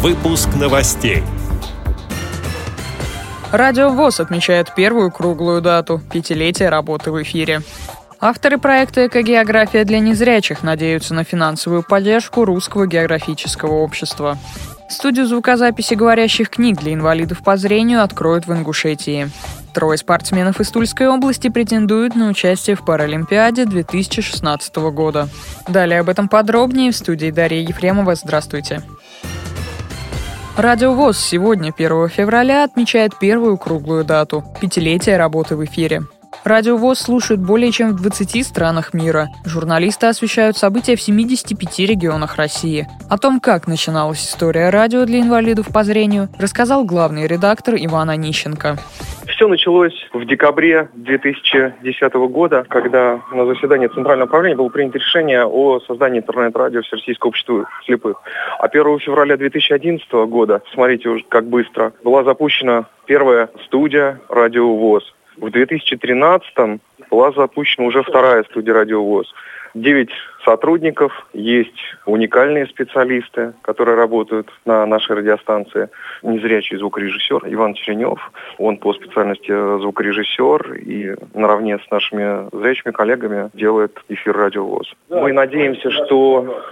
Выпуск новостей. Радио ВОЗ отмечает первую круглую дату – пятилетие работы в эфире. Авторы проекта «Экогеография для незрячих» надеются на финансовую поддержку Русского географического общества. Студию звукозаписи говорящих книг для инвалидов по зрению откроют в Ингушетии. Трое спортсменов из Тульской области претендуют на участие в Паралимпиаде 2016 года. Далее об этом подробнее в студии Дарья Ефремова. Здравствуйте. Радио ВОЗ сегодня, 1 февраля, отмечает первую круглую дату – пятилетие работы в эфире. Радио ВОЗ слушают более чем в 20 странах мира. Журналисты освещают события в 75 регионах России. О том, как начиналась история радио для инвалидов по зрению, рассказал главный редактор Иван Онищенко. Все началось в декабре 2010 года, когда на заседании Центрального управления было принято решение о создании интернет-радио Всероссийского общества слепых. А 1 февраля 2011 года, смотрите уже как быстро, была запущена первая студия «Радио ВОЗ». В 2013 была запущена уже вторая студия «Радио ВОЗ». Девять сотрудников, есть уникальные специалисты, которые работают на нашей радиостанции. Незрячий звукорежиссер Иван Черенев, он по специальности звукорежиссер и наравне с нашими зрячими коллегами делает эфир «Радио ВОЗ». Мы надеемся, что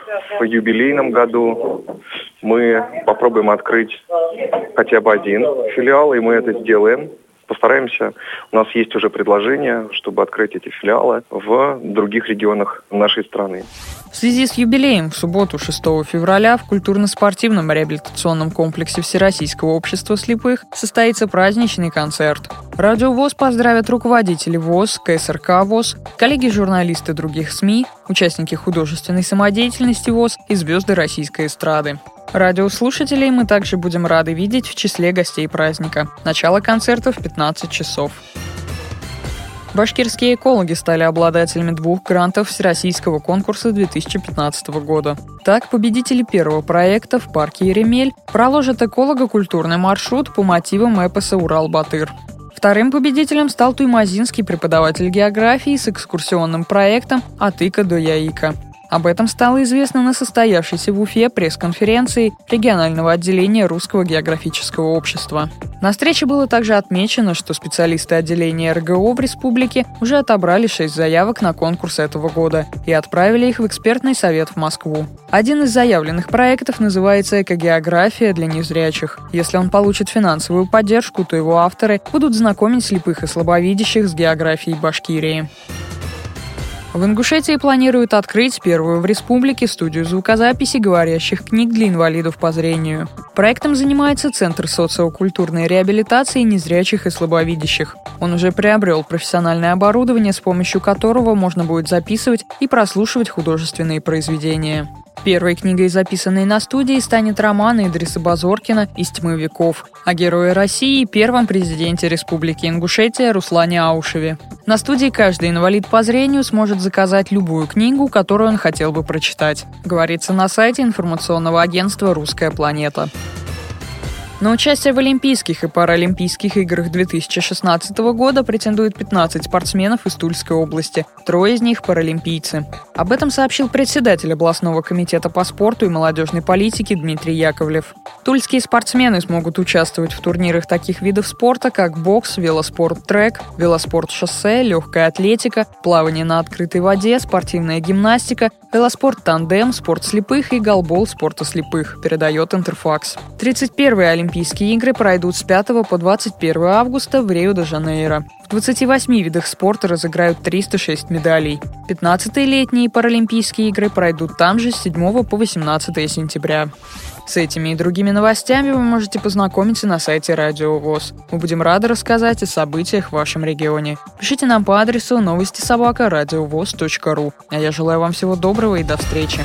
в юбилейном году мы попробуем открыть хотя бы один филиал, и мы это сделаем постараемся. У нас есть уже предложение, чтобы открыть эти филиалы в других регионах нашей страны. В связи с юбилеем в субботу 6 февраля в культурно-спортивном реабилитационном комплексе Всероссийского общества слепых состоится праздничный концерт. Радио ВОЗ поздравят руководители ВОЗ, КСРК ВОЗ, коллеги-журналисты других СМИ, участники художественной самодеятельности ВОЗ и звезды российской эстрады. Радиослушателей мы также будем рады видеть в числе гостей праздника. Начало концерта в 15 часов. Башкирские экологи стали обладателями двух грантов Всероссийского конкурса 2015 года. Так, победители первого проекта в парке Еремель проложат эколого-культурный маршрут по мотивам эпоса «Урал-Батыр». Вторым победителем стал туймазинский преподаватель географии с экскурсионным проектом «От Ика до Яика». Об этом стало известно на состоявшейся в Уфе пресс-конференции регионального отделения Русского географического общества. На встрече было также отмечено, что специалисты отделения РГО в республике уже отобрали шесть заявок на конкурс этого года и отправили их в экспертный совет в Москву. Один из заявленных проектов называется «Экогеография для незрячих». Если он получит финансовую поддержку, то его авторы будут знакомить слепых и слабовидящих с географией Башкирии. В Ингушетии планируют открыть первую в республике студию звукозаписи говорящих книг для инвалидов по зрению. Проектом занимается Центр социокультурной реабилитации незрячих и слабовидящих. Он уже приобрел профессиональное оборудование, с помощью которого можно будет записывать и прослушивать художественные произведения. Первой книгой, записанной на студии, станет роман Идриса Базоркина «Из тьмы веков» о герое России и первом президенте Республики Ингушетия Руслане Аушеве. На студии каждый инвалид по зрению сможет заказать любую книгу, которую он хотел бы прочитать. Говорится на сайте информационного агентства «Русская планета». На участие в Олимпийских и Паралимпийских играх 2016 года претендуют 15 спортсменов из Тульской области. Трое из них – паралимпийцы. Об этом сообщил председатель областного комитета по спорту и молодежной политике Дмитрий Яковлев. Тульские спортсмены смогут участвовать в турнирах таких видов спорта, как бокс, велоспорт-трек, велоспорт-шоссе, легкая атлетика, плавание на открытой воде, спортивная гимнастика, велоспорт-тандем, спорт слепых и голбол спорта слепых, передает Интерфакс. 31-й Олимпийские игры пройдут с 5 по 21 августа в Рио-де-Жанейро. В 28 видах спорта разыграют 306 медалей. 15-е летние Паралимпийские игры пройдут там же с 7 по 18 сентября. С этими и другими новостями вы можете познакомиться на сайте Радио ВОЗ. Мы будем рады рассказать о событиях в вашем регионе. Пишите нам по адресу новости собака ру. А я желаю вам всего доброго и до встречи.